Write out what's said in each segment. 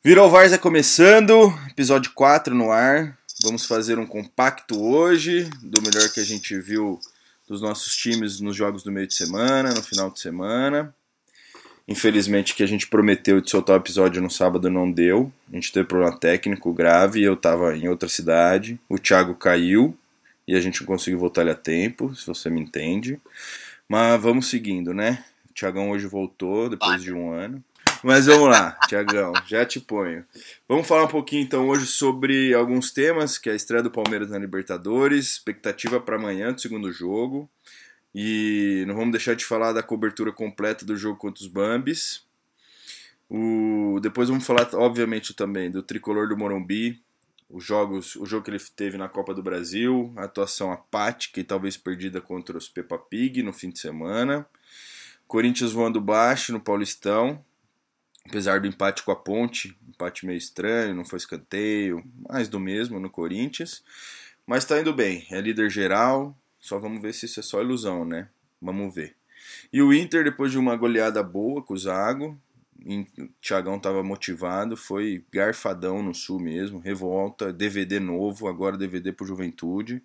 Virou Varza começando, episódio 4 no ar. Vamos fazer um compacto hoje do melhor que a gente viu dos nossos times nos jogos do meio de semana, no final de semana. Infelizmente, que a gente prometeu de soltar o episódio no sábado não deu. A gente teve problema técnico grave, eu estava em outra cidade. O Thiago caiu e a gente não conseguiu voltar ele a tempo, se você me entende. Mas vamos seguindo, né? O Thiagão hoje voltou depois de um ano. Mas vamos lá, Tiagão, já te ponho. Vamos falar um pouquinho então hoje sobre alguns temas, que é a estreia do Palmeiras na Libertadores, expectativa para amanhã do segundo jogo. E não vamos deixar de falar da cobertura completa do jogo contra os Bambis. O, depois vamos falar, obviamente, também do tricolor do Morumbi, os jogos, o jogo que ele teve na Copa do Brasil, a atuação apática e talvez perdida contra os Peppa Pig no fim de semana. Corinthians voando baixo no Paulistão, apesar do empate com a Ponte, empate meio estranho, não foi escanteio, mais do mesmo no Corinthians. Mas tá indo bem, é líder geral, só vamos ver se isso é só ilusão, né? Vamos ver. E o Inter, depois de uma goleada boa com o Zago, o Thiagão estava motivado, foi garfadão no Sul mesmo, revolta, DVD novo, agora DVD pro Juventude.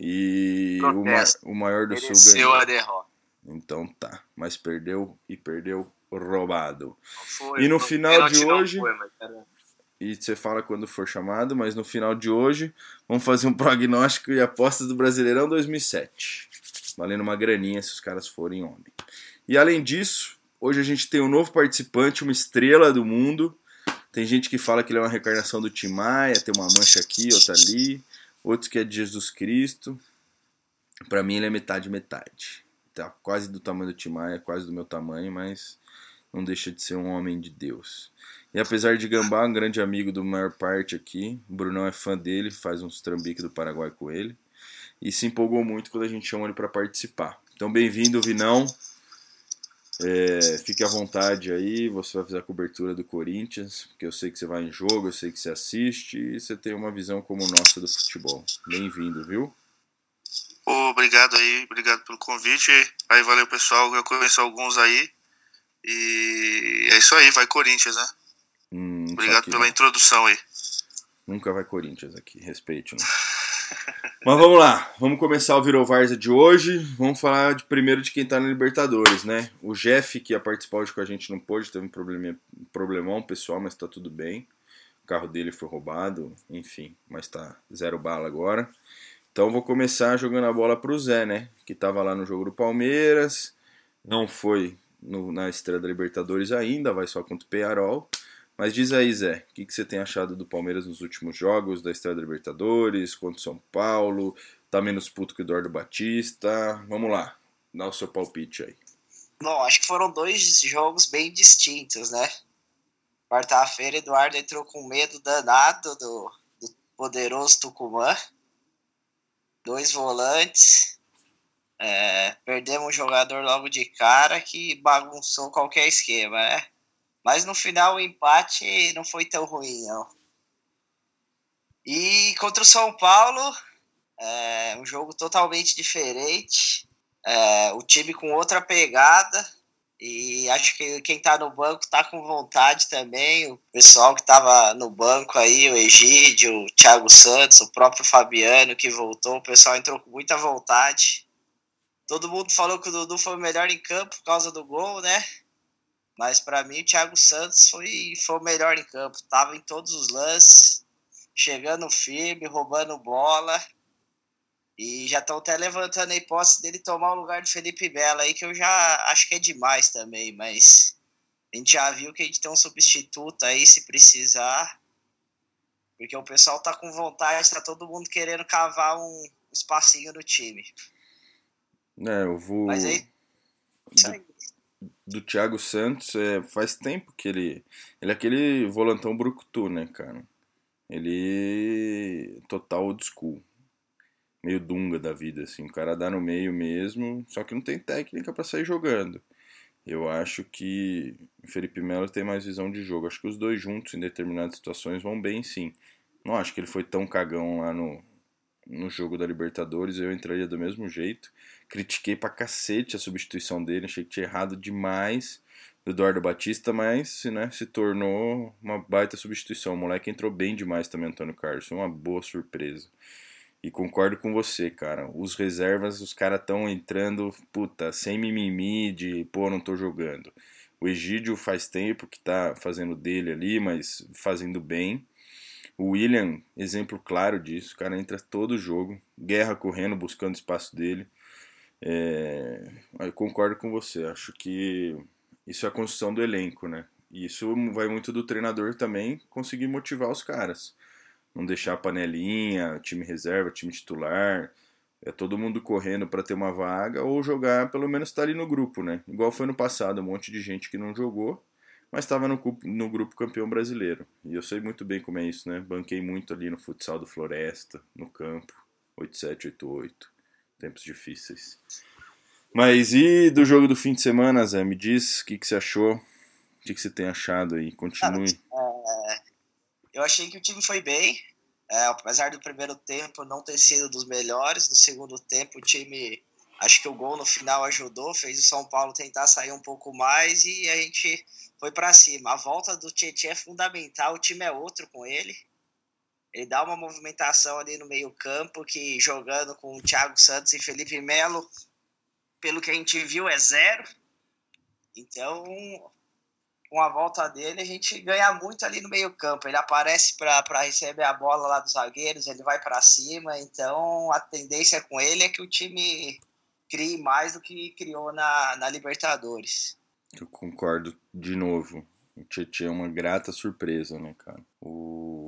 E o, ma o, maior do Sul ganhou. a derrota. Então tá, mas perdeu e perdeu roubado. Foi, e no final de hoje. Foi, e você fala quando for chamado, mas no final de hoje vamos fazer um prognóstico e apostas do Brasileirão 2007. Valendo uma graninha se os caras forem homem. E além disso, hoje a gente tem um novo participante, uma estrela do mundo. Tem gente que fala que ele é uma reencarnação do Tim Maia, tem uma mancha aqui, outra ali. Outros que é de Jesus Cristo. Para mim ele é metade metade. Tá quase do tamanho do Tim Maia, quase do meu tamanho, mas não deixa de ser um homem de Deus. E apesar de Gambá, um grande amigo do maior parte aqui, o Brunão é fã dele, faz uns trambiques do Paraguai com ele. E se empolgou muito quando a gente chamou ele para participar. Então, bem-vindo, Vinão. É, fique à vontade aí, você vai fazer a cobertura do Corinthians, porque eu sei que você vai em jogo, eu sei que você assiste e você tem uma visão como nossa do futebol. Bem-vindo, viu? Obrigado aí, obrigado pelo convite. Aí valeu pessoal, eu conheço alguns aí. E é isso aí, vai Corinthians, né? Hum, Obrigado pela introdução aí. Nunca vai Corinthians aqui, respeite. Né? Mas vamos lá, vamos começar o Virou Varza de hoje. Vamos falar de, primeiro de quem tá na Libertadores, né? O Jeff, que ia participar hoje com a gente, não pôde, teve um, probleminha, um problemão pessoal, mas tá tudo bem. O carro dele foi roubado, enfim, mas tá zero bala agora. Então vou começar jogando a bola pro Zé, né? Que tava lá no jogo do Palmeiras, não foi no, na estreia da Libertadores ainda, vai só contra o Pearol. Mas diz aí, Zé, o que, que você tem achado do Palmeiras nos últimos jogos da estreia da Libertadores, contra o São Paulo? Tá menos puto que o Eduardo Batista? Vamos lá, dá o seu palpite aí. Bom, acho que foram dois jogos bem distintos, né? Quarta-feira, Eduardo entrou com medo danado do, do poderoso Tucumã. Dois volantes, é, perdemos um jogador logo de cara que bagunçou qualquer esquema, né? Mas no final o empate não foi tão ruim, não. E contra o São Paulo, é um jogo totalmente diferente. É, o time com outra pegada. E acho que quem tá no banco tá com vontade também. O pessoal que tava no banco aí, o Egídio, o Thiago Santos, o próprio Fabiano que voltou, o pessoal entrou com muita vontade. Todo mundo falou que o Dudu foi o melhor em campo por causa do gol, né? Mas para mim o Thiago Santos foi, foi o melhor em campo. Tava em todos os lances, chegando firme, roubando bola. E já estão até levantando a hipótese dele tomar o lugar do Felipe Melo aí, que eu já acho que é demais também, mas a gente já viu que a gente tem um substituto aí se precisar. Porque o pessoal tá com vontade, tá todo mundo querendo cavar um espacinho no time. É, eu vou. Mas aí. Do, do Thiago Santos, é, faz tempo que ele. Ele é aquele volantão brucutu, né, cara? Ele. Total old school. Meio dunga da vida, assim. O cara dá no meio mesmo, só que não tem técnica para sair jogando. Eu acho que o Felipe Melo tem mais visão de jogo. Acho que os dois juntos, em determinadas situações, vão bem sim. Não acho que ele foi tão cagão lá no, no jogo da Libertadores, eu entraria do mesmo jeito. Critiquei pra cacete a substituição dele, achei que tinha errado demais. do Eduardo Batista, mas né, se tornou uma baita substituição. O moleque entrou bem demais também, Antônio Carlos. Foi uma boa surpresa. E concordo com você, cara. Os reservas, os caras estão entrando, puta, sem mimimi de, pô, não tô jogando. O Egídio faz tempo que tá fazendo dele ali, mas fazendo bem. O William, exemplo claro disso, o cara entra todo jogo, guerra correndo, buscando espaço dele. É, eu concordo com você, acho que isso é a construção do elenco, né? E isso vai muito do treinador também conseguir motivar os caras. Não deixar panelinha, time reserva, time titular, é todo mundo correndo para ter uma vaga ou jogar, pelo menos estar tá ali no grupo, né? Igual foi no passado, um monte de gente que não jogou, mas estava no, no grupo campeão brasileiro. E eu sei muito bem como é isso, né? Banquei muito ali no futsal do Floresta, no campo, 8788, tempos difíceis. Mas e do jogo do fim de semana, Zé? Me diz o que, que você achou, o que, que você tem achado aí. Continue. É, eu achei que o time foi bem, é, apesar do primeiro tempo não ter sido dos melhores. No segundo tempo, o time, acho que o gol no final ajudou, fez o São Paulo tentar sair um pouco mais e a gente foi para cima. A volta do Tietchan é fundamental, o time é outro com ele. Ele dá uma movimentação ali no meio-campo que jogando com o Thiago Santos e Felipe Melo pelo que a gente viu, é zero. Então, com a volta dele, a gente ganha muito ali no meio-campo. Ele aparece para receber a bola lá dos zagueiros, ele vai para cima. Então, a tendência com ele é que o time crie mais do que criou na, na Libertadores. Eu concordo de novo. O Tietchan é uma grata surpresa, né, cara? O...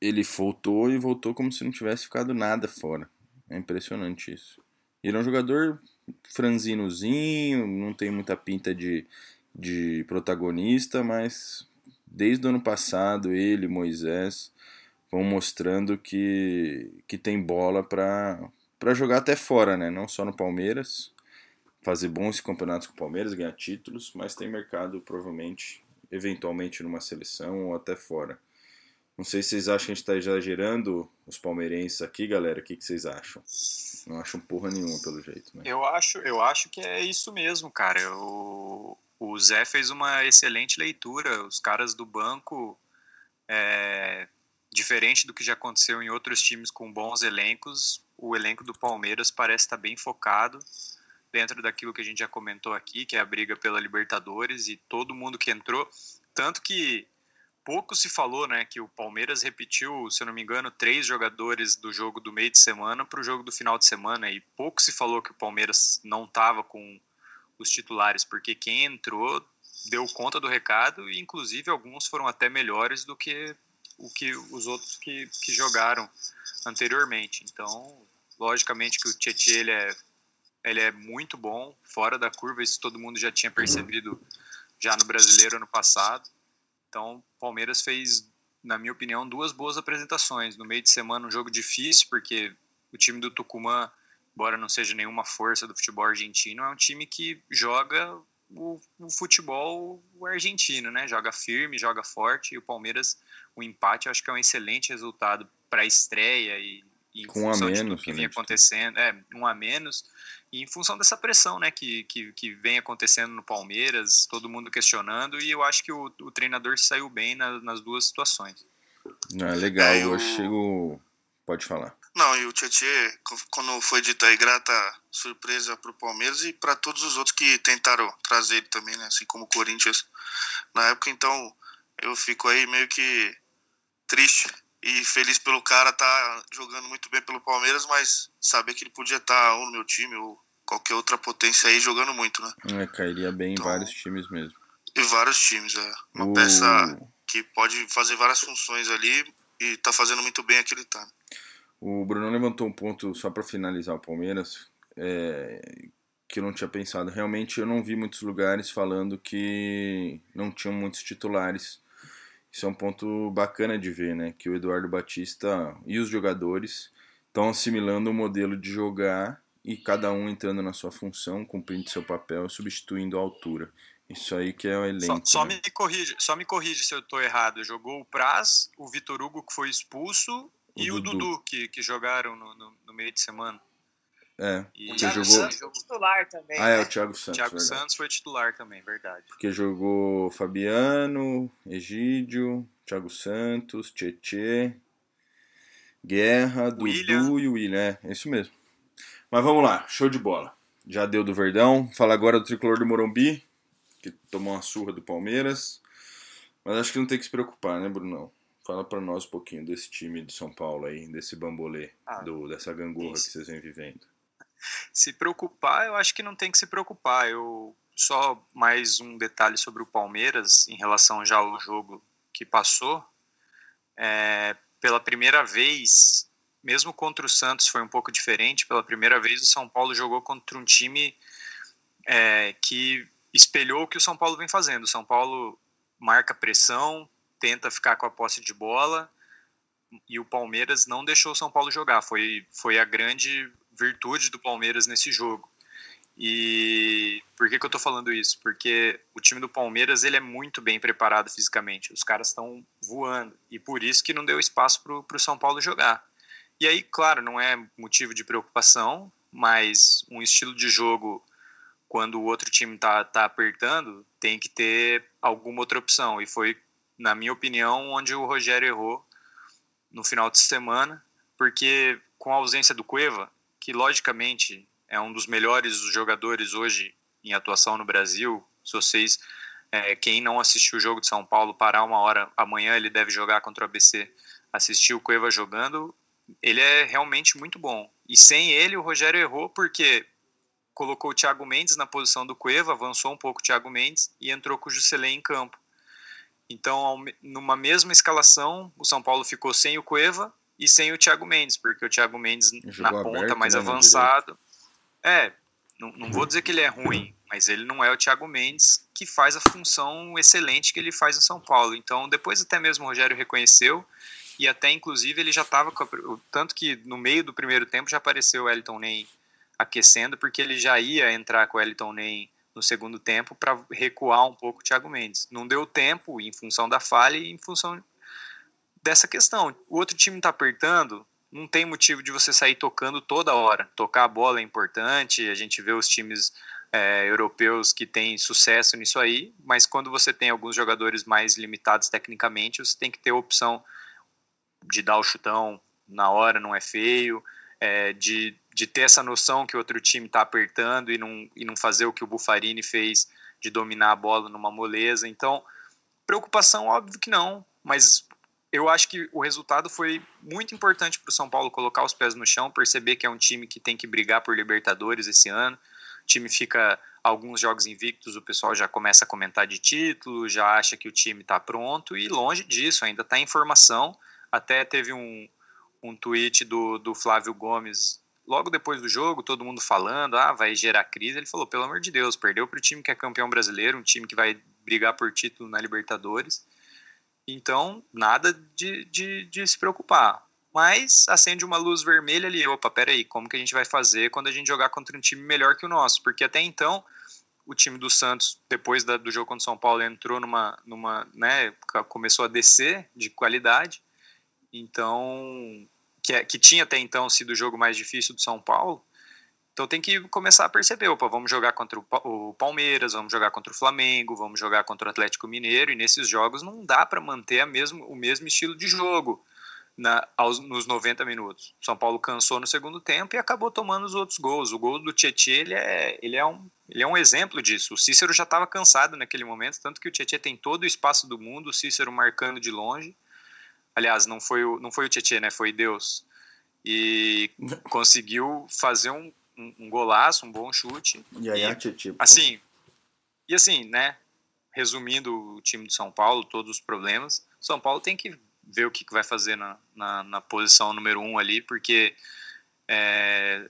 Ele voltou e voltou como se não tivesse ficado nada fora. É impressionante isso. Ele é um jogador franzinozinho, não tem muita pinta de, de protagonista, mas desde o ano passado ele, Moisés, vão mostrando que, que tem bola para jogar até fora, né? Não só no Palmeiras, fazer bons campeonatos com o Palmeiras, ganhar títulos, mas tem mercado provavelmente, eventualmente numa seleção ou até fora. Não sei se vocês acham que a gente está exagerando os palmeirenses aqui, galera. O que, que vocês acham? Não acham porra nenhuma, pelo jeito, né? Eu acho, eu acho que é isso mesmo, cara. O, o Zé fez uma excelente leitura. Os caras do banco, é, diferente do que já aconteceu em outros times com bons elencos, o elenco do Palmeiras parece estar bem focado dentro daquilo que a gente já comentou aqui, que é a briga pela Libertadores e todo mundo que entrou. Tanto que pouco se falou, né, que o Palmeiras repetiu, se eu não me engano, três jogadores do jogo do meio de semana para o jogo do final de semana e pouco se falou que o Palmeiras não estava com os titulares, porque quem entrou deu conta do recado e inclusive alguns foram até melhores do que o que os outros que, que jogaram anteriormente. Então, logicamente que o Tietchan ele é ele é muito bom, fora da curva, isso todo mundo já tinha percebido já no Brasileiro ano passado. Então, o Palmeiras fez, na minha opinião, duas boas apresentações. No meio de semana, um jogo difícil, porque o time do Tucumã, embora não seja nenhuma força do futebol argentino, é um time que joga o, o futebol argentino, né? Joga firme, joga forte. E o Palmeiras, o empate, acho que é um excelente resultado para a estreia e, e com um a menos, que vinha acontecendo, é, um a menos. E em função dessa pressão né, que, que, que vem acontecendo no Palmeiras, todo mundo questionando, e eu acho que o, o treinador saiu bem na, nas duas situações. Ah, legal, é, eu... eu chego. Pode falar. Não, e o Tietchan, quando foi dito aí, grata surpresa para o Palmeiras e para todos os outros que tentaram trazer ele também, né? Assim como o Corinthians na época, então eu fico aí meio que triste e feliz pelo cara tá jogando muito bem pelo Palmeiras, mas saber que ele podia estar tá ou no meu time ou qualquer outra potência aí jogando muito, né? É, cairia bem então, em vários times mesmo. Em vários times, é. Uma o... peça que pode fazer várias funções ali e tá fazendo muito bem aquele tá. O Bruno levantou um ponto só para finalizar o Palmeiras, é, que eu não tinha pensado. Realmente eu não vi muitos lugares falando que não tinham muitos titulares isso é um ponto bacana de ver, né? Que o Eduardo Batista e os jogadores estão assimilando o modelo de jogar e cada um entrando na sua função, cumprindo seu papel, substituindo a altura. Isso aí que é o elenco. Só, só né? me corrige, só me corrige se eu estou errado. Jogou o Praz, o Vitor Hugo que foi expulso o e Dudu. o Dudu que, que jogaram no, no, no, meio de semana. É. E o Thiago jogou... Santos foi titular também. Ah, é, né? o Thiago Santos. Thiago verdade. Santos foi titular também, verdade. Porque jogou Fabiano, Egídio, Thiago Santos, Tietê, Guerra, William. Dudu e o William. É, é isso mesmo. Mas vamos lá, show de bola. Já deu do Verdão. Fala agora do tricolor do Morumbi, que tomou uma surra do Palmeiras. Mas acho que não tem que se preocupar, né, Brunão? Fala para nós um pouquinho desse time de São Paulo aí, desse bambolê, ah, do, dessa gangorra isso. que vocês vêm vivendo. Se preocupar, eu acho que não tem que se preocupar. Eu só mais um detalhe sobre o Palmeiras em relação já ao jogo que passou. É, pela primeira vez, mesmo contra o Santos foi um pouco diferente. Pela primeira vez, o São Paulo jogou contra um time é, que espelhou o que o São Paulo vem fazendo. O São Paulo marca pressão, tenta ficar com a posse de bola e o Palmeiras não deixou o São Paulo jogar. Foi, foi a grande virtude do Palmeiras nesse jogo. E por que, que eu estou falando isso? Porque o time do Palmeiras ele é muito bem preparado fisicamente. Os caras estão voando. E por isso que não deu espaço para o São Paulo jogar. E aí, claro, não é motivo de preocupação, mas um estilo de jogo, quando o outro time está tá apertando, tem que ter alguma outra opção. E foi na minha opinião, onde o Rogério errou no final de semana, porque com a ausência do Cueva, que logicamente é um dos melhores jogadores hoje em atuação no Brasil, se vocês, é, quem não assistiu o jogo de São Paulo, parar uma hora, amanhã ele deve jogar contra o ABC, assistir o Cueva jogando, ele é realmente muito bom. E sem ele, o Rogério errou porque colocou o Thiago Mendes na posição do Cueva, avançou um pouco o Thiago Mendes e entrou com o Juscelin em campo. Então, numa mesma escalação, o São Paulo ficou sem o Cueva e sem o Thiago Mendes, porque o Thiago Mendes Jogou na ponta, aberto, mais né, avançado. É, não, não vou dizer que ele é ruim, mas ele não é o Thiago Mendes que faz a função excelente que ele faz no São Paulo. Então, depois até mesmo o Rogério reconheceu e até inclusive ele já estava tanto que no meio do primeiro tempo já apareceu o Elton Ney aquecendo porque ele já ia entrar com o Elton Ney no segundo tempo para recuar um pouco o Thiago Mendes. Não deu tempo em função da falha e em função dessa questão. O outro time está apertando, não tem motivo de você sair tocando toda hora. Tocar a bola é importante, a gente vê os times é, europeus que têm sucesso nisso aí, mas quando você tem alguns jogadores mais limitados tecnicamente, você tem que ter a opção de dar o chutão na hora, não é feio, é, de de ter essa noção que o outro time está apertando e não, e não fazer o que o Bufarini fez de dominar a bola numa moleza. Então, preocupação, óbvio que não, mas eu acho que o resultado foi muito importante para o São Paulo colocar os pés no chão, perceber que é um time que tem que brigar por Libertadores esse ano. O time fica alguns jogos invictos, o pessoal já começa a comentar de título, já acha que o time está pronto e longe disso, ainda está em formação. Até teve um, um tweet do, do Flávio Gomes logo depois do jogo, todo mundo falando, ah, vai gerar crise, ele falou, pelo amor de Deus, perdeu para o time que é campeão brasileiro, um time que vai brigar por título na Libertadores. Então, nada de, de, de se preocupar. Mas acende uma luz vermelha ali, opa, peraí, como que a gente vai fazer quando a gente jogar contra um time melhor que o nosso? Porque até então, o time do Santos, depois da, do jogo contra o São Paulo, entrou numa, numa, né, começou a descer de qualidade. Então, que, é, que tinha até então sido o jogo mais difícil do São Paulo. Então tem que começar a perceber, opa, vamos jogar contra o Palmeiras, vamos jogar contra o Flamengo, vamos jogar contra o Atlético Mineiro, e nesses jogos não dá para manter a mesmo, o mesmo estilo de jogo na, aos, nos 90 minutos. São Paulo cansou no segundo tempo e acabou tomando os outros gols. O gol do Tietchan, ele é, ele é, um, ele é um exemplo disso. O Cícero já estava cansado naquele momento, tanto que o Tietchan tem todo o espaço do mundo, o Cícero marcando de longe, Aliás, não foi o, não foi o Tietchan, né? Foi Deus. E conseguiu fazer um, um, um golaço, um bom chute. E aí, e, Tietchan. Assim, e assim, né? Resumindo o time de São Paulo, todos os problemas, São Paulo tem que ver o que, que vai fazer na, na, na, posição número um ali, porque é,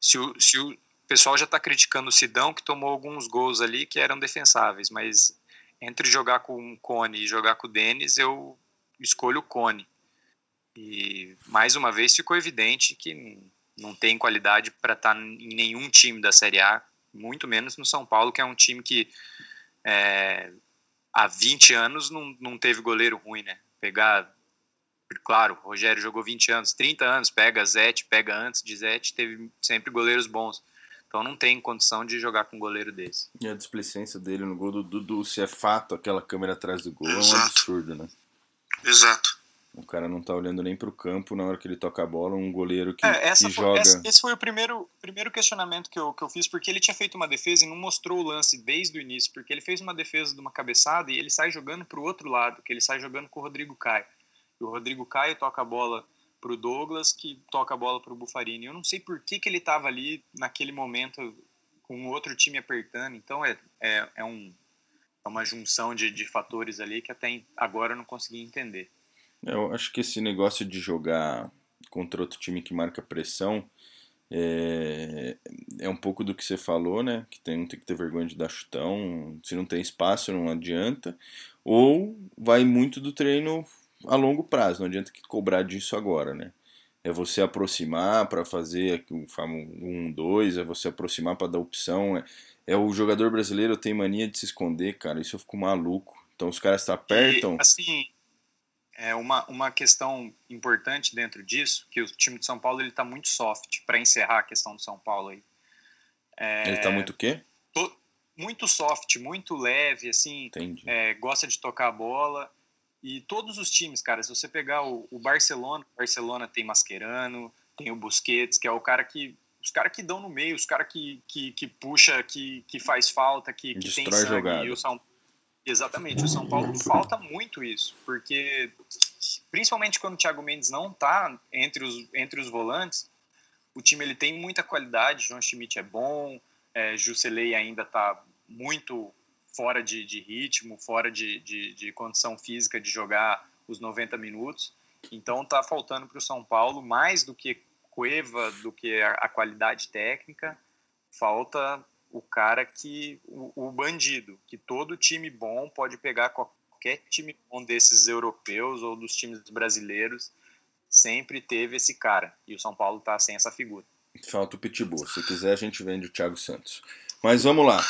se, o, se o pessoal já está criticando o Sidão, que tomou alguns gols ali que eram defensáveis, mas entre jogar com o Cone e jogar com o Denis, eu escolho o Cone. E mais uma vez ficou evidente que não tem qualidade para estar tá em nenhum time da Série A, muito menos no São Paulo, que é um time que é, há 20 anos não, não teve goleiro ruim, né? Pegar Claro, o Rogério jogou 20 anos, 30 anos, pega Zete, pega antes de Zete, teve sempre goleiros bons. Então não tem condição de jogar com um goleiro desse. E a displicência dele no gol do Dudu, se é fato aquela câmera atrás do gol, Exato. é um absurdo, né? Exato. O cara não tá olhando nem pro campo na hora que ele toca a bola, um goleiro que, é, que foi, joga. Essa, esse foi o primeiro, primeiro questionamento que eu, que eu fiz, porque ele tinha feito uma defesa e não mostrou o lance desde o início, porque ele fez uma defesa de uma cabeçada e ele sai jogando pro outro lado, que ele sai jogando com o Rodrigo Caio. E o Rodrigo Caio toca a bola pro Douglas, que toca a bola pro Bufarini. Eu não sei por que, que ele tava ali naquele momento com outro time apertando, então é, é, é, um, é uma junção de, de fatores ali que até agora eu não consegui entender. Eu acho que esse negócio de jogar contra outro time que marca pressão é, é um pouco do que você falou, né? Que tem, tem que ter vergonha de dar chutão. Se não tem espaço, não adianta. Ou vai muito do treino a longo prazo, não adianta que cobrar disso agora, né? É você aproximar para fazer o um, dois, é você aproximar para dar opção. É, é, o jogador brasileiro tem mania de se esconder, cara. Isso eu fico maluco. Então os caras apertam. E, assim, é uma, uma questão importante dentro disso, que o time de São Paulo ele está muito soft, para encerrar a questão do São Paulo aí. É, ele está muito o quê? Muito soft, muito leve, assim, é, gosta de tocar a bola. E todos os times, cara, se você pegar o, o Barcelona, o Barcelona tem Mascherano, tem o Busquets, que é o cara que os caras que dão no meio, os caras que, que, que puxa, que, que faz falta, que, que tem sangue. Jogada. E o São Exatamente, o São Paulo falta muito isso, porque principalmente quando o Thiago Mendes não está entre os, entre os volantes, o time ele tem muita qualidade, João Schmidt é bom, é, ainda está muito fora de, de ritmo, fora de, de, de, condição física de jogar os 90 minutos, então está faltando para o São Paulo mais do que Cueva, do que a, a qualidade técnica, falta o cara que. O, o, bandido, que todo time bom pode pegar qualquer time bom desses europeus ou dos times brasileiros, sempre teve esse cara. E o São Paulo tá sem essa figura. Falta o Pitbull. Se quiser, a gente vende o Thiago Santos. Mas vamos lá.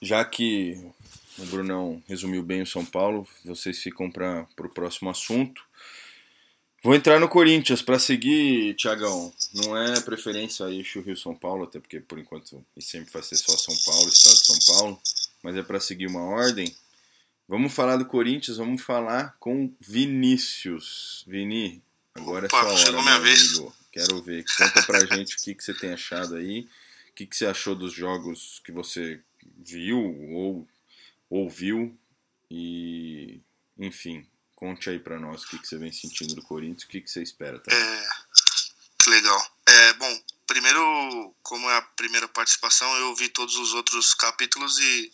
Já que o Brunão resumiu bem o São Paulo, vocês ficam para o próximo assunto. Vou entrar no Corinthians para seguir, Tiagão. Não é preferência aí o Rio São Paulo, até porque por enquanto e sempre vai ser só São Paulo, Estado de São Paulo, mas é para seguir uma ordem. Vamos falar do Corinthians, vamos falar com Vinícius. Vini, agora Opa, é sua hora, chegou minha vez. amigo. Quero ver. Conta pra gente o que, que você tem achado aí, o que, que você achou dos jogos que você viu ou ouviu e enfim, Conte aí para nós o que, que você vem sentindo do Corinthians, o que, que você espera também. É, que legal. É, bom, primeiro, como é a primeira participação, eu vi todos os outros capítulos e,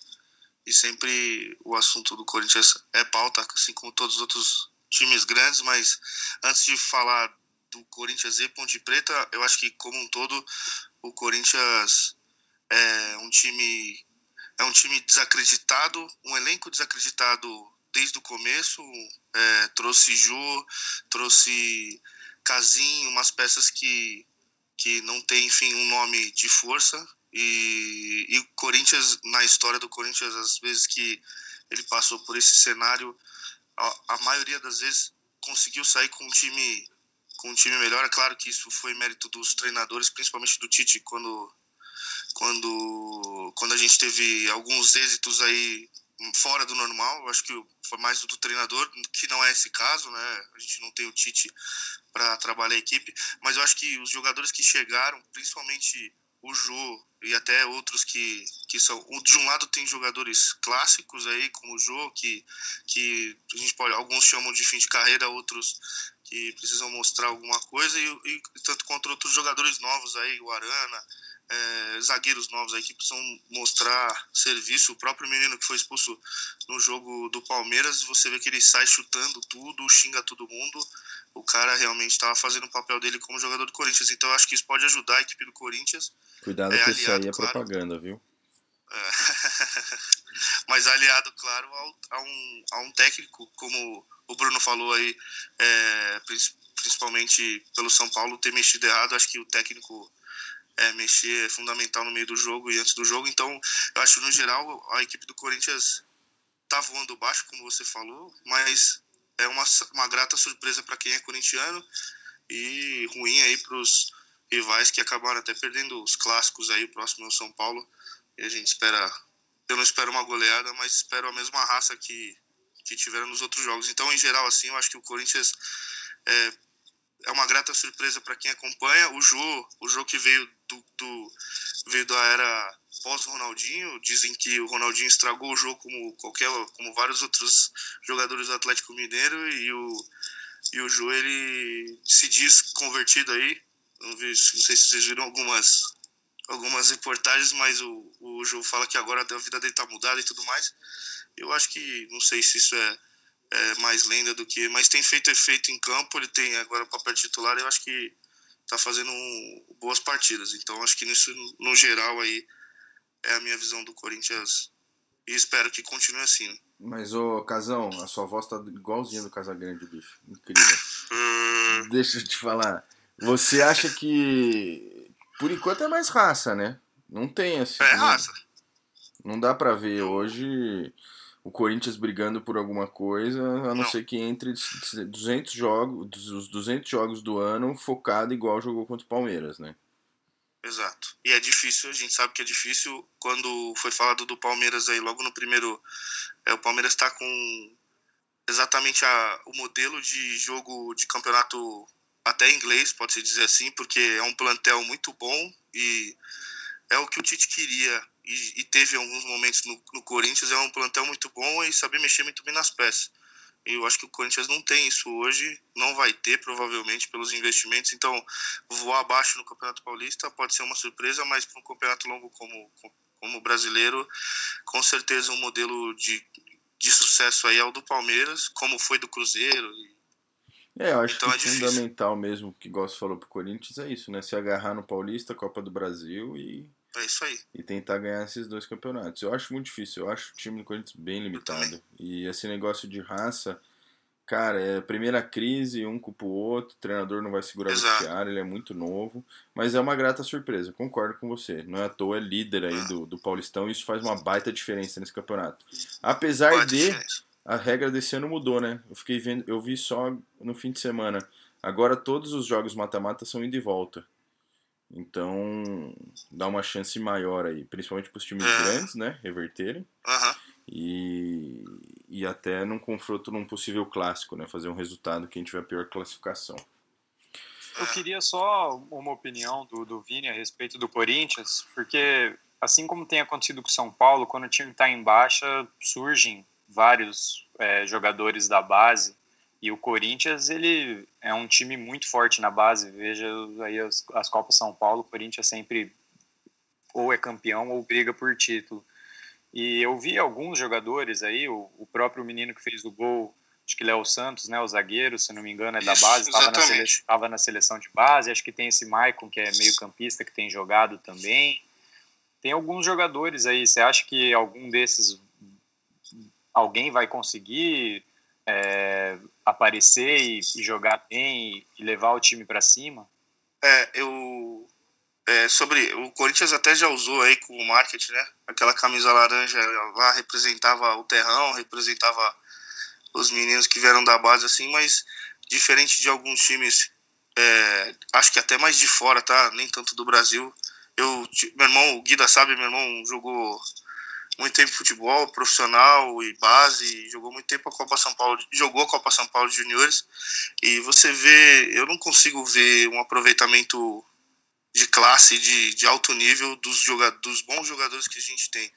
e sempre o assunto do Corinthians é pauta, assim como todos os outros times grandes, mas antes de falar do Corinthians e Ponte Preta, eu acho que como um todo o Corinthians é um time é um time desacreditado, um elenco desacreditado desde o começo. É, trouxe Jô, trouxe Casim, umas peças que, que não tem, enfim, um nome de força. E, e Corinthians, na história do Corinthians, às vezes que ele passou por esse cenário, a, a maioria das vezes conseguiu sair com um time com um time melhor. É claro que isso foi mérito dos treinadores, principalmente do Tite, quando quando quando a gente teve alguns êxitos aí fora do normal. Eu acho que foi mais do treinador, que não é esse caso, né? A gente não tem o Tite para trabalhar a equipe, mas eu acho que os jogadores que chegaram, principalmente o Jô e até outros que, que são. De um lado tem jogadores clássicos aí, como o Jô, que, que a gente pode. Alguns chamam de fim de carreira, outros que precisam mostrar alguma coisa, e, e tanto contra outros jogadores novos aí, o Arana, é, zagueiros novos aí que precisam mostrar serviço. O próprio menino que foi expulso no jogo do Palmeiras, você vê que ele sai chutando tudo, xinga todo mundo. O cara realmente estava fazendo o papel dele como jogador do Corinthians. Então eu acho que isso pode ajudar a equipe do Corinthians. Cuidado é, que aliado, isso aí é claro, propaganda, viu? É, mas aliado, claro, ao, a, um, a um técnico, como o Bruno falou aí, é, principalmente pelo São Paulo ter mexido errado. Acho que o técnico é, mexer é fundamental no meio do jogo e antes do jogo. Então, eu acho no geral a equipe do Corinthians tá voando baixo, como você falou, mas é uma, uma grata surpresa para quem é corintiano e ruim aí para os rivais que acabaram até perdendo os clássicos aí, o próximo é o São Paulo. E a gente espera, eu não espero uma goleada, mas espero a mesma raça que, que tiveram nos outros jogos. Então, em geral, assim, eu acho que o Corinthians é, é uma grata surpresa para quem acompanha. O Jô, o Jô que veio do, do veio da era pós-Ronaldinho, dizem que o Ronaldinho estragou o jogo como qualquer, como vários outros jogadores do Atlético Mineiro e o e o Jô ele se diz convertido aí. Não, vi, não sei se vocês viram algumas algumas reportagens, mas o, o Jô fala que agora a vida dele tá mudada e tudo mais. Eu acho que não sei se isso é é, mais lenda do que. Mas tem feito efeito em campo, ele tem agora o papel titular, eu acho que tá fazendo um, boas partidas. Então acho que nisso, no geral, aí é a minha visão do Corinthians e espero que continue assim. Mas, ô Casão, a sua voz tá igualzinha do Casagrande, bicho. Incrível. Hum. Deixa eu te falar. Você acha que. Por enquanto é mais raça, né? Não tem assim. É raça. Não, não dá pra ver hoje o Corinthians brigando por alguma coisa, a não, não. ser que entre 200 jogos, os 200 jogos do ano focado igual jogou contra o Palmeiras, né? Exato. E é difícil, a gente sabe que é difícil. Quando foi falado do Palmeiras aí, logo no primeiro, é, o Palmeiras está com exatamente a, o modelo de jogo de campeonato até inglês, pode-se dizer assim, porque é um plantel muito bom e é o que o Tite queria e, e teve alguns momentos no, no, Corinthians, é um plantel muito bom e saber mexer muito bem nas peças. E eu acho que o Corinthians não tem isso hoje, não vai ter provavelmente pelos investimentos. Então, voar abaixo no Campeonato Paulista pode ser uma surpresa, mas para um campeonato longo como como brasileiro, com certeza um modelo de, de sucesso aí é o do Palmeiras, como foi do Cruzeiro. É, eu acho então que é fundamental mesmo, que gosto falou pro Corinthians é isso, né? Se agarrar no Paulista, Copa do Brasil e é isso aí. E tentar ganhar esses dois campeonatos. Eu acho muito difícil. Eu acho o time do Corinthians bem limitado. E esse negócio de raça, cara, é a primeira crise, um culpa o outro, o treinador não vai segurar Exato. o vestiário, ele é muito novo. Mas é uma grata surpresa, concordo com você. Não é à toa, é líder aí do, do Paulistão e isso faz uma baita diferença nesse campeonato. Apesar de. A regra desse ano mudou, né? Eu fiquei vendo, eu vi só no fim de semana. Agora todos os jogos mata-mata são indo e volta. Então, dá uma chance maior aí, principalmente para os times é. grandes, né? Reverterem. Uhum. E, e até num confronto num possível clássico, né? Fazer um resultado quem tiver a pior classificação. Eu queria só uma opinião do, do Vini a respeito do Corinthians, porque assim como tem acontecido com o São Paulo, quando o time está em baixa, surgem vários é, jogadores da base e o Corinthians, ele é um time muito forte na base. Veja aí as, as Copas São Paulo, o Corinthians sempre ou é campeão ou briga por título. E eu vi alguns jogadores aí, o, o próprio menino que fez o gol, acho que Léo Santos, né, o zagueiro, se não me engano, é da base, estava na, sele, na seleção de base. Acho que tem esse Maicon, que é meio campista, que tem jogado também. Tem alguns jogadores aí, você acha que algum desses alguém vai conseguir é, aparecer e, e, jogar bem e, levar o time para cima? É, eu é, sobre o Corinthians até já usou aí com o marketing, né? Aquela camisa laranja lá representava o terrão, representava os meninos que vieram da base assim, mas diferente de alguns times, é, acho que até mais de fora, tá? Nem tanto do Brasil. Eu, meu irmão, o Guida sabe, meu irmão jogou muito tempo futebol profissional e base, jogou muito tempo a Copa São Paulo, jogou a Copa São Paulo de Juniores, e você vê, eu não consigo ver um aproveitamento de classe, de, de alto nível dos, jogadores, dos bons jogadores que a gente tem.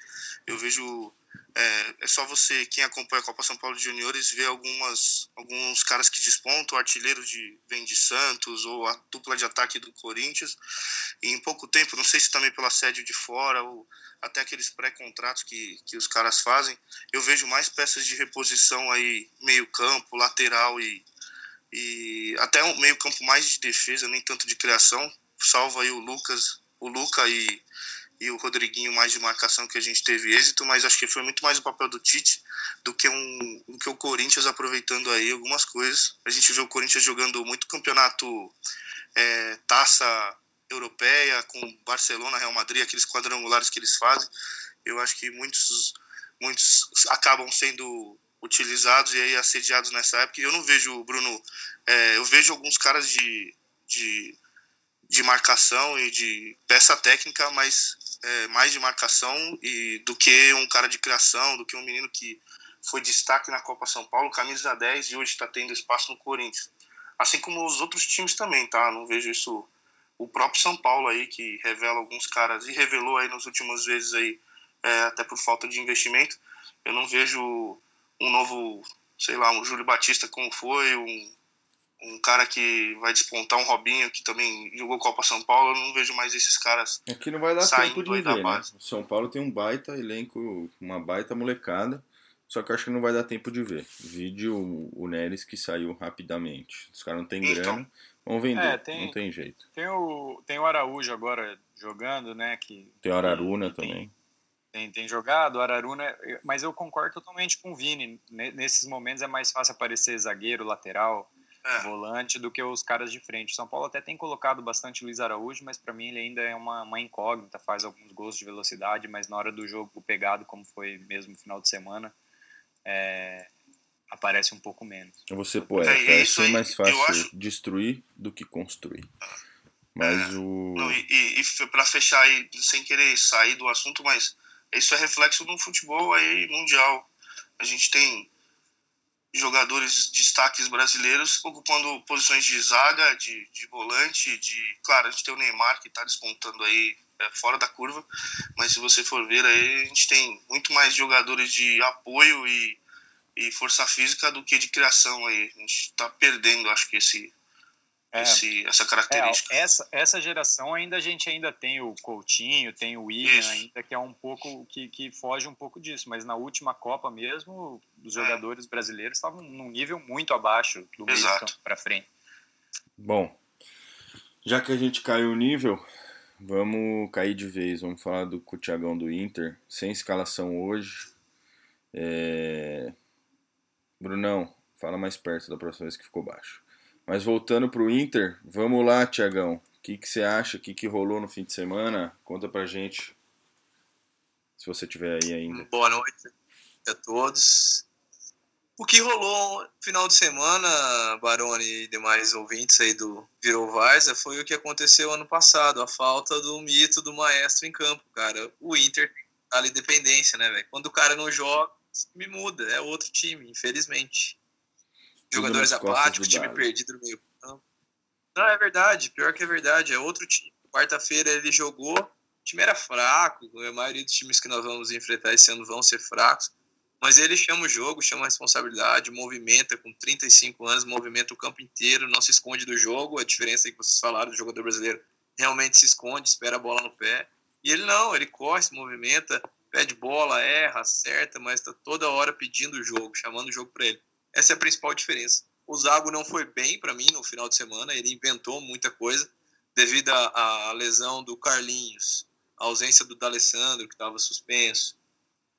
Eu vejo é, é, só você, quem acompanha a Copa São Paulo de Juniores, ver algumas, alguns caras que despontam, o artilheiro de, vem de Santos, ou a dupla de ataque do Corinthians, e em pouco tempo, não sei se também pela sede de fora, ou até aqueles pré-contratos que, que os caras fazem, eu vejo mais peças de reposição aí, meio campo, lateral e, e até um meio campo mais de defesa, nem tanto de criação, salva aí o Lucas, o Luca e e o Rodriguinho mais de marcação que a gente teve êxito, mas acho que foi muito mais o papel do Tite do que, um, do que o Corinthians aproveitando aí algumas coisas. A gente vê o Corinthians jogando muito campeonato é, taça europeia com Barcelona, Real Madrid, aqueles quadrangulares que eles fazem. Eu acho que muitos, muitos acabam sendo utilizados e aí assediados nessa época. Eu não vejo, Bruno, é, eu vejo alguns caras de, de, de marcação e de peça técnica, mas é, mais de marcação e do que um cara de criação, do que um menino que foi destaque na Copa São Paulo, camisa 10 e hoje está tendo espaço no Corinthians. Assim como os outros times também, tá? Não vejo isso. O próprio São Paulo aí, que revela alguns caras e revelou aí nas últimas vezes aí, é, até por falta de investimento. Eu não vejo um novo, sei lá, um Júlio Batista como foi, um, um cara que vai despontar um Robinho que também jogou Copa São Paulo, eu não vejo mais esses caras. Aqui é não vai dar tempo de ver, né? São Paulo tem um baita elenco, uma baita molecada, só que eu acho que não vai dar tempo de ver. Vídeo o, Neres que saiu rapidamente. Os caras não têm então, grana, vão vender, é, tem, não tem jeito. Tem o, tem o Araújo agora jogando, né? Que, tem o Araruna também tem, tem jogado, Araruna, mas eu concordo totalmente com o Vini. Nesses momentos é mais fácil aparecer zagueiro, lateral, é. volante do que os caras de frente. São Paulo até tem colocado bastante Luiz Araújo, mas para mim ele ainda é uma, uma, incógnita, faz alguns gols de velocidade, mas na hora do jogo pegado, como foi mesmo no final de semana, é, aparece um pouco menos. Eu vou ser poeta, é, é sempre mais fácil acho... destruir do que construir. Mas é. o. Não, e, e, e para fechar aí, sem querer sair do assunto, mas isso é reflexo do futebol aí mundial. A gente tem jogadores destaques brasileiros ocupando posições de zaga, de, de volante, de claro, a gente tem o Neymar que está despontando aí é, fora da curva, mas se você for ver aí a gente tem muito mais jogadores de apoio e, e força física do que de criação aí. A gente está perdendo, acho que esse é, esse, essa característica. É, essa, essa geração ainda a gente ainda tem o Coutinho, tem o William ainda que é um pouco que, que foge um pouco disso, mas na última Copa mesmo os é. jogadores brasileiros estavam num nível muito abaixo do meio para frente. Bom, já que a gente caiu o nível, vamos cair de vez. Vamos falar do Thiagão do Inter, sem escalação hoje. É... Brunão, fala mais perto da próxima vez que ficou baixo. Mas voltando para o Inter, vamos lá, Tiagão. O que, você acha? O que, que rolou no fim de semana? Conta pra gente. Se você tiver aí ainda. Boa noite a todos. O que rolou no final de semana, Barone e demais ouvintes aí do Virou Varsa, foi o que aconteceu ano passado, a falta do mito do maestro em campo, cara. O Inter tá ali dependência, né, velho? Quando o cara não joga, me muda, é outro time, infelizmente jogadores apáticos, time perdido no meio campo. Não, é verdade, pior que é verdade, é outro time. Quarta-feira ele jogou, o time era fraco, a maioria dos times que nós vamos enfrentar esse ano vão ser fracos, mas ele chama o jogo, chama a responsabilidade, movimenta com 35 anos, movimenta o campo inteiro, não se esconde do jogo, a diferença é que vocês falaram do jogador brasileiro realmente se esconde, espera a bola no pé, e ele não, ele corre, se movimenta, pede bola, erra, acerta, mas está toda hora pedindo o jogo, chamando o jogo para ele. Essa é a principal diferença. O Zago não foi bem para mim no final de semana, ele inventou muita coisa devido à lesão do Carlinhos, a ausência do D'Alessandro, que estava suspenso,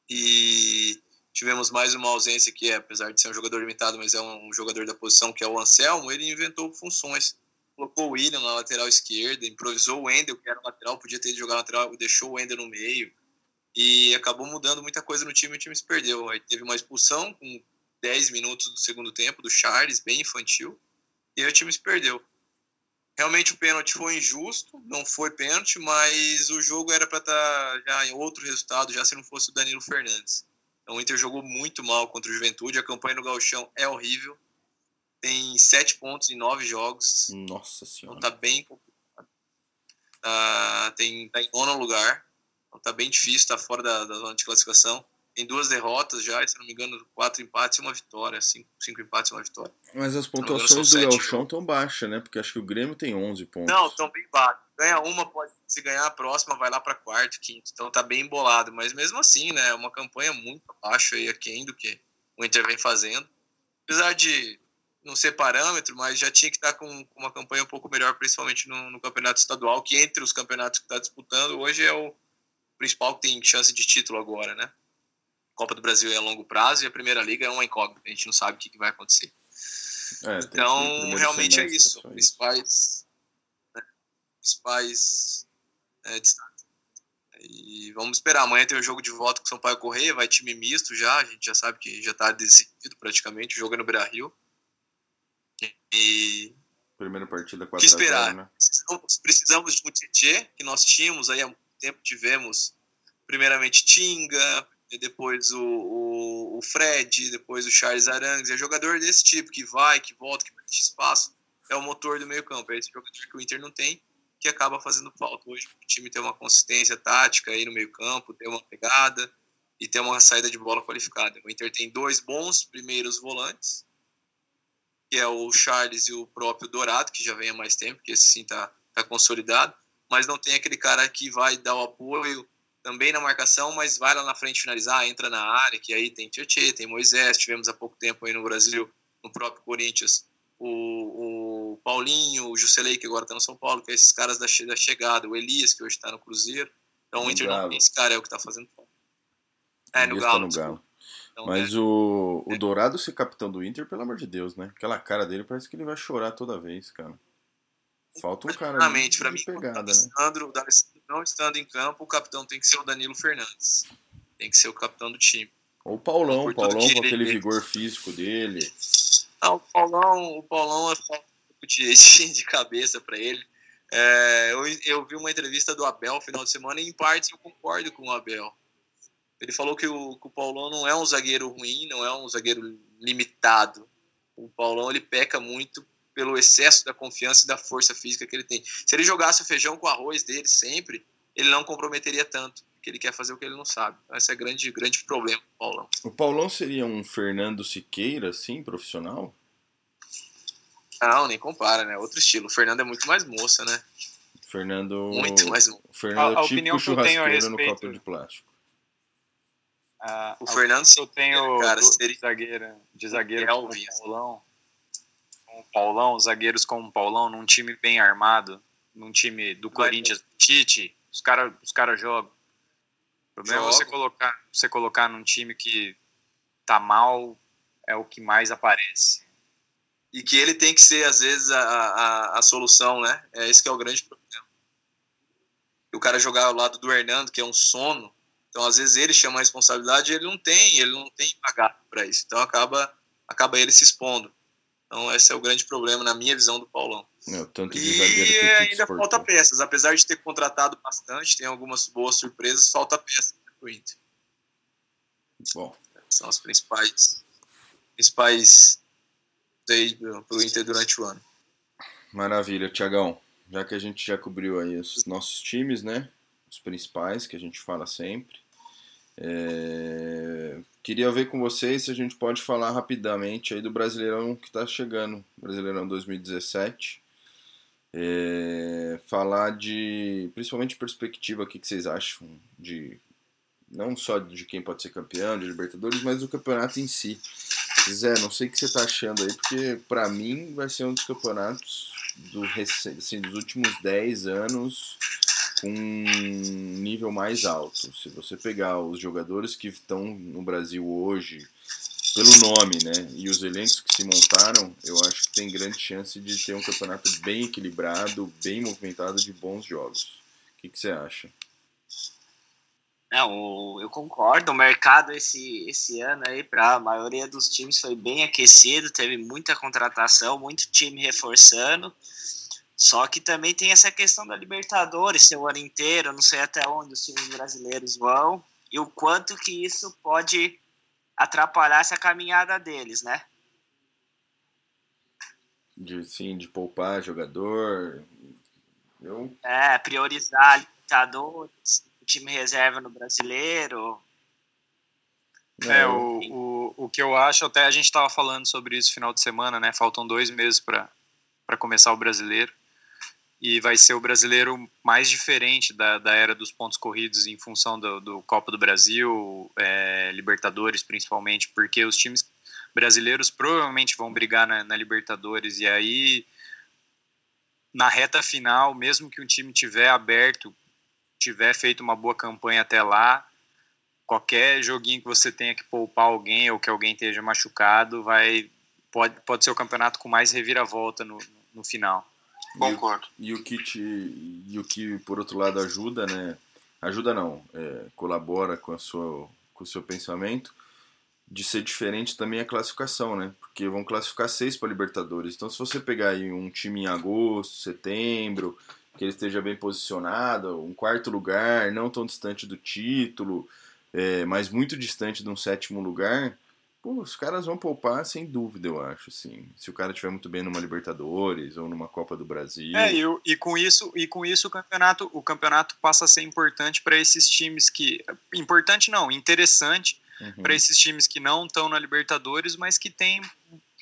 e tivemos mais uma ausência que, é, apesar de ser um jogador limitado, mas é um jogador da posição, que é o Anselmo, ele inventou funções. Colocou o William na lateral esquerda, improvisou o Wendel, que era lateral, podia ter ido jogar lateral, deixou o Wendel no meio, e acabou mudando muita coisa no time o time se perdeu. Aí teve uma expulsão com 10 minutos do segundo tempo do Charles, bem infantil, e aí o time se perdeu. Realmente o pênalti foi injusto, não foi pênalti, mas o jogo era para estar tá já em outro resultado, já se não fosse o Danilo Fernandes. Então o Inter jogou muito mal contra o Juventude, a campanha no Gauchão é horrível. Tem sete pontos em nove jogos. Nossa Senhora. Então tá bem complicado. Uh, tem, tá em nono lugar. Então tá bem difícil, tá fora da, da zona de classificação tem duas derrotas já, se não me engano, quatro empates e uma vitória, cinco, cinco empates e uma vitória. Mas as pontuações do Galchão estão baixas, né? Porque acho que o Grêmio tem 11 pontos. Não, estão bem baixas. Ganha uma, pode se ganhar a próxima, vai lá para quarto, quinto. Então tá bem embolado. Mas mesmo assim, né? É uma campanha muito abaixo aí, aquém do que o Inter vem fazendo. Apesar de não ser parâmetro, mas já tinha que estar tá com uma campanha um pouco melhor, principalmente no, no campeonato estadual, que entre os campeonatos que está disputando, hoje é o principal que tem chance de título agora, né? Copa do Brasil é a longo prazo e a Primeira Liga é uma incógnita, a gente não sabe o que, vai acontecer. É, então, realmente é isso. Os principais, né, principais é, destaques. E vamos esperar. Amanhã tem o um jogo de volta com o São Paulo Correia, vai time misto já. A gente já sabe que já está decidido praticamente. O jogo é no Beira Rio. E. Primeira partida 4 que esperar. né? precisamos, precisamos de um Tietê, que nós tínhamos aí há muito tempo. Tivemos, primeiramente, Tinga, depois o, o, o, Fred, depois o Charles Arangues. É jogador desse tipo, que vai, que volta, que deixa espaço. É o motor do meio campo. É esse jogador que o Inter não tem que acaba fazendo falta hoje o time ter uma consistência tática aí no meio campo, ter uma pegada e ter uma saída de bola qualificada. O Inter tem dois bons primeiros volantes, que é o Charles e o próprio Dourado, que já vem há mais tempo, que esse sim está tá consolidado, mas não tem aquele cara que vai dar o apoio também na marcação, mas vai lá na frente finalizar, entra na área, que aí tem Tietchan, tem Moisés, tivemos há pouco tempo aí no Brasil, no próprio Corinthians, o, o Paulinho, o Juselei, que agora está no São Paulo, que é esses caras da, da chegada, o Elias, que hoje está no Cruzeiro. Então, o Inter não tem esse cara, é o que está fazendo É, no Galo. Tá no Galo. Então, Mas é. o, o é. Dourado ser capitão do Inter, pelo amor de Deus, né? Aquela cara dele parece que ele vai chorar toda vez, cara. Falta um cara Exatamente, para mim, pegada, né? o D'Alessandro não estando em campo, o capitão tem que ser o Danilo Fernandes. Tem que ser o capitão do time. Ou o Paulão, o Paulão com aquele vigor físico dele. Não, o Paulão, o Paulão é falta de, de cabeça para ele. É, eu, eu vi uma entrevista do Abel no final de semana e, em parte, eu concordo com o Abel. Ele falou que o, que o Paulão não é um zagueiro ruim, não é um zagueiro limitado. O Paulão ele peca muito pelo excesso da confiança e da força física que ele tem. Se ele jogasse o feijão com arroz dele sempre, ele não comprometeria tanto, porque ele quer fazer o que ele não sabe. Então, esse é grande grande problema do Paulão. O Paulão seria um Fernando Siqueira, assim, profissional? Não, nem compara, né? Outro estilo. O Fernando é muito mais moça, né? Fernando. Muito mais moça. Fernando é o típico churrasqueiro no copo de plástico. Ah, o Fernando eu tenho cara, do, seria... de zagueiro, de zagueiro com o Paulão, o Paulão, zagueiros como o Paulão, num time bem armado, num time do Corinthians. Tite, os caras os cara jogam. O problema Jogo. é você colocar, você colocar num time que tá mal, é o que mais aparece. E que ele tem que ser, às vezes, a, a, a solução, né? É esse que é o grande problema. E o cara jogar ao lado do Hernando, que é um sono, então às vezes ele chama a responsabilidade e ele não tem, ele não tem pagar para isso. Então acaba, acaba ele se expondo. Então esse é o grande problema na minha visão do Paulão. É, tanto de e ainda falta peças, apesar de ter contratado bastante, tem algumas boas surpresas, falta peças pro Inter. Bom. São as principais principais para o Inter durante o ano. Maravilha, Tiagão. Já que a gente já cobriu aí os nossos times, né? Os principais que a gente fala sempre. É... Queria ver com vocês se a gente pode falar rapidamente aí do Brasileirão que está chegando, Brasileirão 2017. É... Falar de, principalmente perspectiva, o que, que vocês acham de não só de quem pode ser campeão, de Libertadores, mas do campeonato em si. Zé, não sei o que você está achando aí, porque para mim vai ser um dos campeonatos do, assim, dos últimos 10 anos um nível mais alto. Se você pegar os jogadores que estão no Brasil hoje, pelo nome, né, e os elencos que se montaram, eu acho que tem grande chance de ter um campeonato bem equilibrado, bem movimentado de bons jogos. O que, que você acha? Não, eu concordo. O mercado esse, esse ano aí para a maioria dos times foi bem aquecido, teve muita contratação, muito time reforçando. Só que também tem essa questão da Libertadores ser o ano inteiro, não sei até onde os times brasileiros vão e o quanto que isso pode atrapalhar essa caminhada deles, né? De, sim, de poupar jogador. Eu... É, priorizar Libertadores o time reserva no brasileiro. É, é, o, o, o que eu acho, até a gente estava falando sobre isso no final de semana, né? Faltam dois meses para começar o brasileiro. E vai ser o brasileiro mais diferente da, da era dos pontos corridos em função do, do Copa do Brasil, é, Libertadores principalmente, porque os times brasileiros provavelmente vão brigar na, na Libertadores. E aí, na reta final, mesmo que um time tiver aberto tiver feito uma boa campanha até lá, qualquer joguinho que você tenha que poupar alguém ou que alguém esteja machucado, vai pode, pode ser o campeonato com mais reviravolta no, no final. Concordo. E o, e o que te, e o que por outro lado ajuda, né? ajuda não, é, colabora com, a sua, com o seu pensamento de ser diferente também a classificação, né? Porque vão classificar seis para Libertadores. Então, se você pegar aí um time em agosto, setembro, que ele esteja bem posicionado, um quarto lugar, não tão distante do título, é, mas muito distante de um sétimo lugar, pô, os caras vão poupar sem dúvida, eu acho, assim. Se o cara estiver muito bem numa Libertadores ou numa Copa do Brasil. É, e, e com isso, e com isso o campeonato, o campeonato passa a ser importante para esses times que importante não, interessante uhum. para esses times que não estão na Libertadores, mas que tem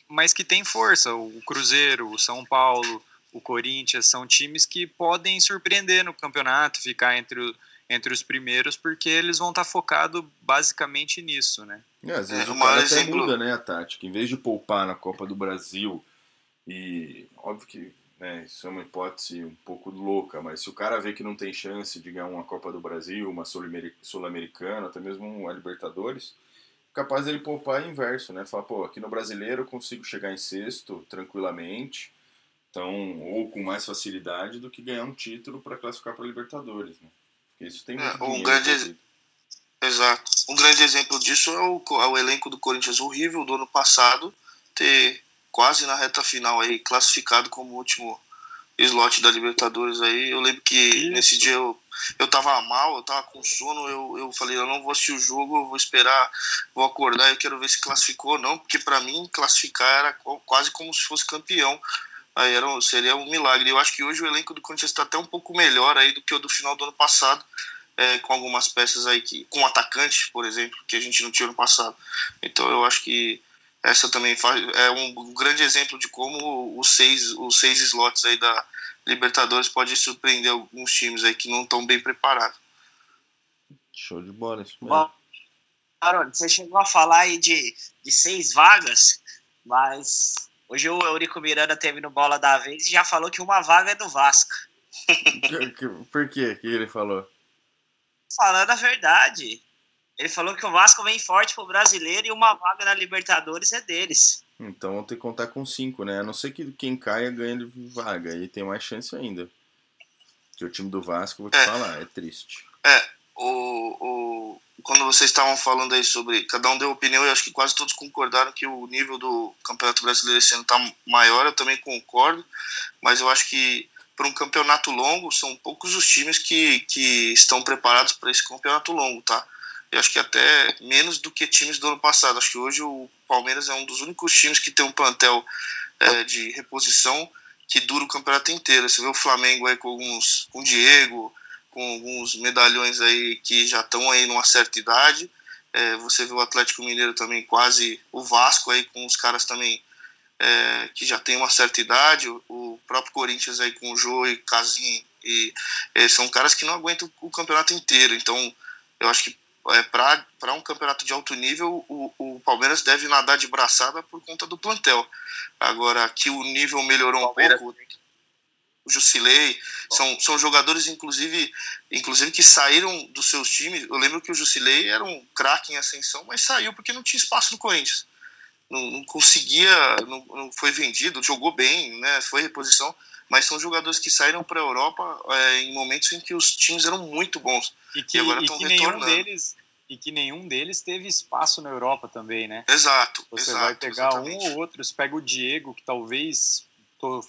mas que tem força, o Cruzeiro, o São Paulo, o Corinthians são times que podem surpreender no campeonato, ficar entre, o, entre os primeiros, porque eles vão estar tá focados basicamente nisso, né? É, às vezes é, o cara até muda né, a tática. Em vez de poupar na Copa do Brasil, e óbvio que né, isso é uma hipótese um pouco louca, mas se o cara vê que não tem chance de ganhar uma Copa do Brasil, uma Sul-Americana, até mesmo uma Libertadores, capaz ele poupar inverso, né? Falar, pô, aqui no brasileiro eu consigo chegar em sexto tranquilamente então, ou com mais facilidade do que ganhar um título para classificar para Libertadores, né? Isso tem muito é, um grande Exato. Um grande exemplo disso é o, é o elenco do Corinthians horrível do ano passado ter quase na reta final aí classificado como último slot da Libertadores aí. Eu lembro que Isso. nesse dia eu, eu tava mal, eu tava com sono, eu, eu falei, eu não vou assistir o jogo, eu vou esperar, vou acordar, eu quero ver se classificou ou não, porque para mim classificar era quase como se fosse campeão aí era, seria um milagre. Eu acho que hoje o elenco do Corinthians está até um pouco melhor aí do que o do final do ano passado, é, com algumas peças aí que, com atacantes, por exemplo, que a gente não tinha no passado. Então eu acho que essa também faz, é um grande exemplo de como os seis, os seis slots aí da Libertadores pode surpreender alguns times aí que não estão bem preparados. Show de bola, isso mesmo. Bom, você chegou a falar aí de, de seis vagas, mas Hoje o Eurico Miranda teve no Bola da Vez e já falou que uma vaga é do Vasco. Por quê? O que ele falou? Falando a verdade. Ele falou que o Vasco vem forte pro brasileiro e uma vaga na Libertadores é deles. Então vão ter que contar com cinco, né? A não ser que quem caia ganhe vaga. E tem mais chance ainda. Que o time do Vasco, vou te é, falar, é triste. É, o, o, quando vocês estavam falando aí sobre. Cada um deu opinião, eu acho que quase todos concordaram que o nível do Campeonato Brasileiro esse ano está maior, eu também concordo, mas eu acho que para um campeonato longo, são poucos os times que, que estão preparados para esse campeonato longo, tá? Eu acho que até menos do que times do ano passado. Acho que hoje o Palmeiras é um dos únicos times que tem um plantel é, de reposição que dura o campeonato inteiro. Você vê o Flamengo aí com alguns, com o Diego, com alguns medalhões aí que já estão aí numa certa idade. É, você vê o Atlético Mineiro também quase, o Vasco aí com os caras também é, que já tem uma certa idade, o, o, próprio Corinthians aí com o Jô e Casim, e é, são caras que não aguentam o campeonato inteiro. Então, eu acho que é, para um campeonato de alto nível, o, o, Palmeiras deve nadar de braçada por conta do plantel. Agora, que o nível melhorou um pouco o Jusilei, são, são jogadores inclusive, inclusive que saíram dos seus times. Eu lembro que o Jusilei era um craque em ascensão, mas saiu porque não tinha espaço no Corinthians. Não, não conseguia, não, não, foi vendido, jogou bem, né, foi reposição, mas são jogadores que saíram para a Europa é, em momentos em que os times eram muito bons e que, e agora estão retornando. Deles, e que nenhum deles teve espaço na Europa também, né? Exato. Você exato, vai pegar exatamente. um ou outro, você pega o Diego, que talvez tô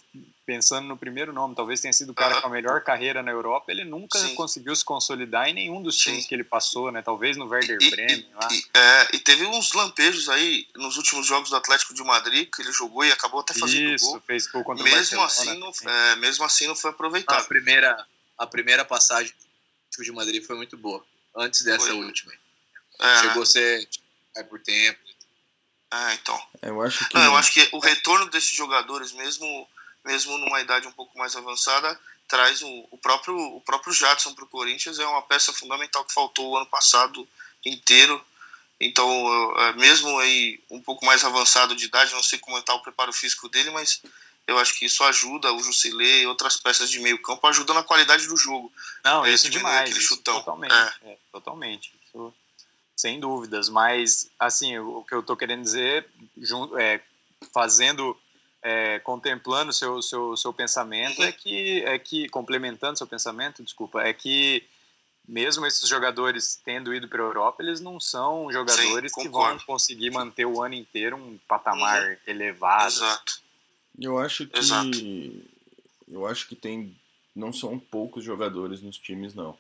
pensando no primeiro nome, talvez tenha sido o cara uhum. com a melhor carreira na Europa, ele nunca Sim. conseguiu se consolidar em nenhum dos times Sim. que ele passou, né? Talvez no Werder e, Bremen lá. E, é, e teve uns lampejos aí nos últimos jogos do Atlético de Madrid que ele jogou e acabou até fazendo Isso, gol. fez gol contra mesmo o Assim não, é, mesmo assim não foi aproveitado. A primeira, a primeira passagem do Atlético de Madrid foi muito boa, antes dessa foi. última. É. Chegou a ser é, por tempo. Ah, então. Eu acho que. Não, eu acho que o retorno desses jogadores, mesmo mesmo numa idade um pouco mais avançada, traz o, o próprio o próprio Jadson para o Corinthians é uma peça fundamental que faltou o ano passado inteiro. Então, é, mesmo aí um pouco mais avançado de idade, não sei como está o preparo físico dele, mas eu acho que isso ajuda o Jusilei e outras peças de meio campo, ajuda na qualidade do jogo. Não, é, isso demais. Isso totalmente, é. É, totalmente. Isso, sem dúvidas. Mas, assim, o que eu estou querendo dizer, é, fazendo é, contemplando seu seu seu pensamento é que é que complementando seu pensamento desculpa é que mesmo esses jogadores tendo ido para a Europa, eles não são jogadores Sim, que vão conseguir manter o ano inteiro um patamar uhum. elevado. Exato. Eu acho que Exato. eu acho que tem não são poucos jogadores nos times não.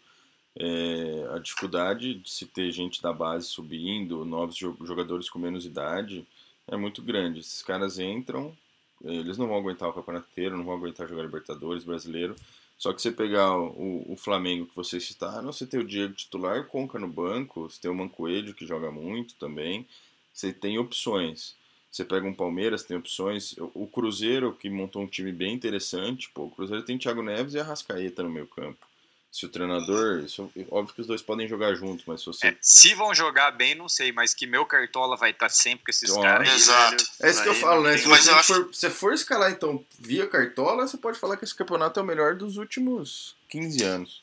É, a dificuldade de se ter gente da base subindo, novos jogadores com menos idade, é muito grande. Esses caras entram, eles não vão aguentar o campeonato inteiro, não vão aguentar jogar Libertadores, brasileiro. Só que você pegar o, o Flamengo que vocês citaram, você tem o Diego titular, Conca no banco, você tem o Mancoelho que joga muito também. Você tem opções. Você pega um Palmeiras, tem opções. O Cruzeiro, que montou um time bem interessante, pô, o Cruzeiro tem Thiago Neves e a Rascaeta no meio campo se o treinador. Isso, óbvio que os dois podem jogar juntos, mas se você. É, se vão jogar bem, não sei, mas que meu cartola vai estar sempre com esses então, caras. Exato. é isso que eu falo, né? Se você acho... for, se for escalar, então, via cartola, você pode falar que esse campeonato é o melhor dos últimos 15 anos.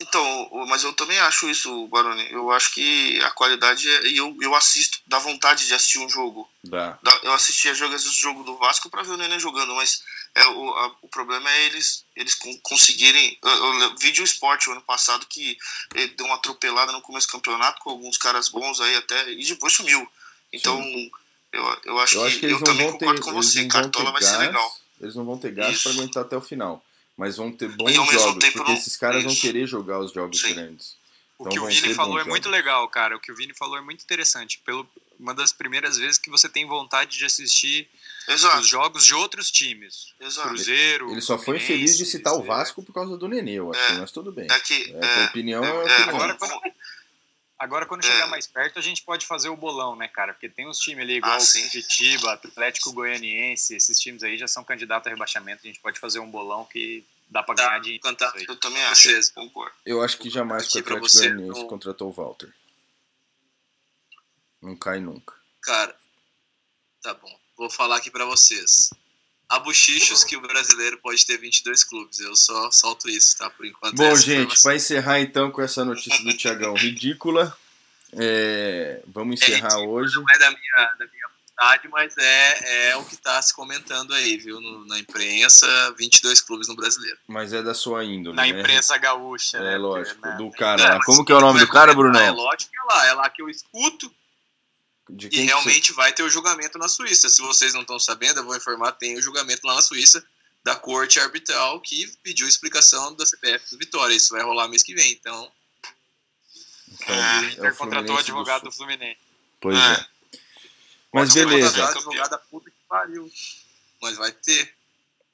Então, mas eu também acho isso, Baroni. Eu acho que a qualidade é. E eu, eu assisto, dá vontade de assistir um jogo. Dá. Eu assistia jogos do jogo do Vasco para ver o Nenê jogando, mas é, o, a, o problema é eles, eles conseguirem. Eu, eu vi de um esporte o ano passado que ele deu uma atropelada no começo do campeonato com alguns caras bons aí até. E depois sumiu. Então, eu, eu acho eu que, acho que eu também ter, concordo com você. Cartola vai gás, ser legal. Eles não vão ter gás para aguentar até o final mas vão ter bons jogos, porque não... esses caras vão querer jogar os jogos Sim. grandes. O então que o Vini falou é muito legal, cara. O que o Vini falou é muito interessante. Pelo, uma das primeiras vezes que você tem vontade de assistir Exato. os jogos de outros times. Exato. Cruzeiro. Ele só foi feliz de citar o Vasco por causa do Nenê, eu acho, é, mas tudo bem. É que, é, opinião é, é opinião. Agora, quando, Agora, quando chegar é. mais perto, a gente pode fazer o bolão, né, cara? Porque tem uns times ali igual ah, o Curitiba, Atlético Goianiense, esses times aí já são candidatos a rebaixamento. A gente pode fazer um bolão que dá pra ganhar de. Cantar. Eu também acho. Concordo. Eu acho que jamais o Atlético Goianiense contratou o Walter. Não cai nunca. Cara, tá bom. Vou falar aqui para vocês há bochichos que o brasileiro pode ter 22 clubes. Eu só solto isso, tá? Por enquanto. Bom, gente, para encerrar então com essa notícia do Tiagão ridícula, é... vamos encerrar é hoje. Não é da minha, da minha vontade, mas é, é o que está se comentando aí, viu? No, na imprensa, 22 clubes no brasileiro. Mas é da sua índole. Na né? imprensa gaúcha, é, né? É lógico. Né? Do cara. É, Como que é o nome do cara, Bruno? É lógico que é lá. É lá que eu escuto e realmente você... vai ter o julgamento na Suíça. Se vocês não estão sabendo, eu vou informar, tem o julgamento lá na Suíça da corte arbitral que pediu explicação da CPF do Vitória. Isso vai rolar mês que vem, então... então é, o Inter contratou o advogado do, do Fluminense. Pois é. é. Mas beleza. Advogado da puta que pariu. Mas vai ter.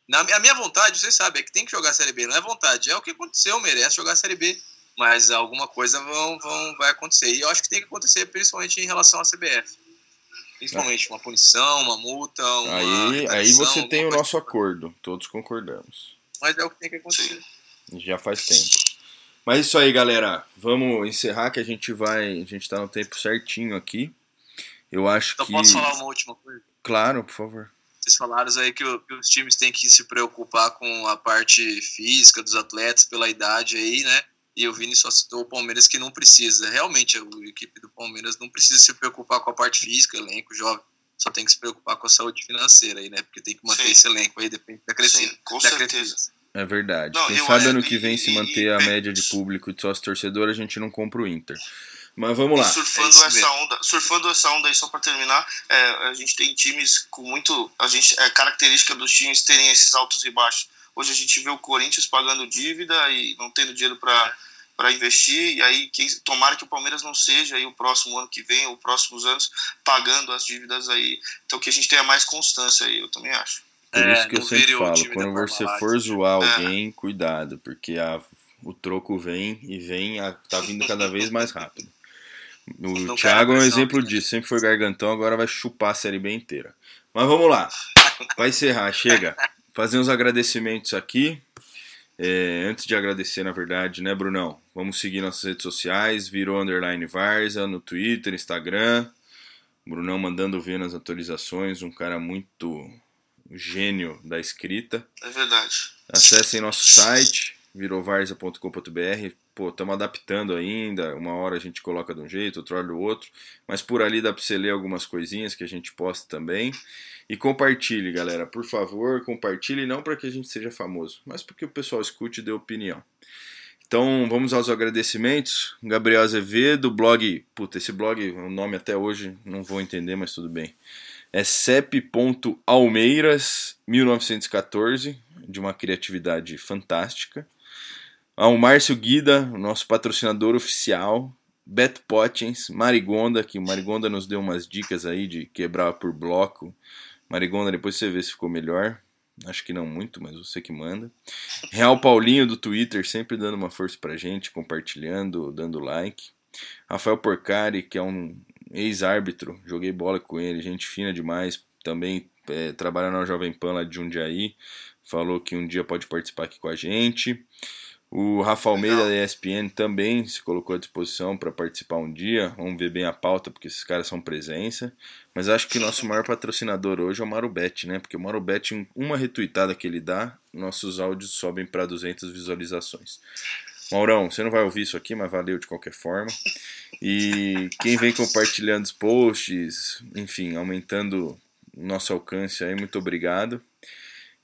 Na, a minha vontade, vocês sabem, é que tem que jogar a Série B. Não é vontade, é o que aconteceu, merece jogar a Série B mas alguma coisa vão, vão, vai acontecer. E eu acho que tem que acontecer principalmente em relação à CBF. Principalmente uma punição, uma multa, uma Aí, aí você tem o nosso acordo, todos concordamos. Mas é o que tem que acontecer. Já faz tempo. Mas isso aí, galera. Vamos encerrar que a gente vai. A gente tá no tempo certinho aqui. Eu acho então, que. posso falar uma última coisa? Claro, por favor. Vocês falaram aí que, que, os times têm que se preocupar com a parte física dos atletas pela idade aí, né? E o Vini só citou o Palmeiras que não precisa. Realmente, a equipe do Palmeiras não precisa se preocupar com a parte física, elenco jovem. Só tem que se preocupar com a saúde financeira aí, né? Porque tem que manter Sim. esse elenco aí, depende da crescimento. com da certeza. É verdade. Não, Quem sabe ano que vem, se manter a média de público e de sócio torcedor, a gente não compra o Inter. Mas vamos lá. Surfando, é essa onda, surfando essa onda aí, só para terminar, é, a gente tem times com muito. A gente, é característica dos times terem esses altos e baixos. Hoje a gente vê o Corinthians pagando dívida e não tendo dinheiro para para investir. E aí quem, tomara que o Palmeiras não seja aí o próximo ano que vem ou próximos anos pagando as dívidas aí. Então que a gente tenha mais constância aí eu também acho. Por é, isso que eu sempre falo quando você for zoar é. alguém cuidado porque a, o troco vem e vem a, tá vindo cada vez mais rápido. O não Thiago é um exemplo né? disso sempre foi gargantão agora vai chupar a série bem inteira. Mas vamos lá para encerrar chega fazer uns agradecimentos aqui. É, antes de agradecer, na verdade, né, Brunão? Vamos seguir nossas redes sociais, virou underline Varza, no Twitter, Instagram. Brunão mandando ver nas atualizações, um cara muito gênio da escrita. É verdade. Acessem nosso site, virovarza.com.br. Pô, estamos adaptando ainda. Uma hora a gente coloca de um jeito, outra hora do outro. Mas por ali dá para você ler algumas coisinhas que a gente posta também. E compartilhe, galera. Por favor, compartilhe não para que a gente seja famoso, mas para que o pessoal escute e dê opinião. Então vamos aos agradecimentos. Gabriel Azevedo, blog. Puta, esse blog, o nome até hoje não vou entender, mas tudo bem. É cep.almeiras 1914, de uma criatividade fantástica. Ao Márcio Guida, nosso patrocinador oficial. Beto Potens, Marigonda, que Marigonda nos deu umas dicas aí de quebrar por bloco. Marigonda, depois você vê se ficou melhor. Acho que não muito, mas você que manda. Real Paulinho do Twitter, sempre dando uma força pra gente, compartilhando, dando like. Rafael Porcari, que é um ex-árbitro, joguei bola com ele, gente fina demais, também é, trabalha na Jovem Pan lá de Jundiaí, falou que um dia pode participar aqui com a gente. O Rafa Almeida da ESPN também se colocou à disposição para participar um dia. Vamos ver bem a pauta, porque esses caras são presença. Mas acho que o nosso maior patrocinador hoje é o Marubet, né? Porque o Marubet, uma retweetada que ele dá, nossos áudios sobem para 200 visualizações. Maurão, você não vai ouvir isso aqui, mas valeu de qualquer forma. E quem vem compartilhando os posts, enfim, aumentando o nosso alcance aí, muito obrigado.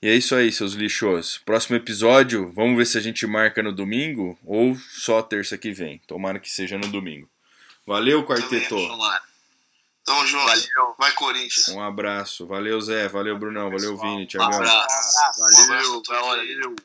E é isso aí, seus lixos. Próximo episódio, vamos ver se a gente marca no domingo ou só terça que vem. Tomara que seja no domingo. Valeu, quarteto. Tamo junto. Valeu. Vai, Corinthians. Um abraço. Valeu, Zé. Valeu, Brunão. Valeu, Vini. Tchau. Um abraço. Valeu. Valeu.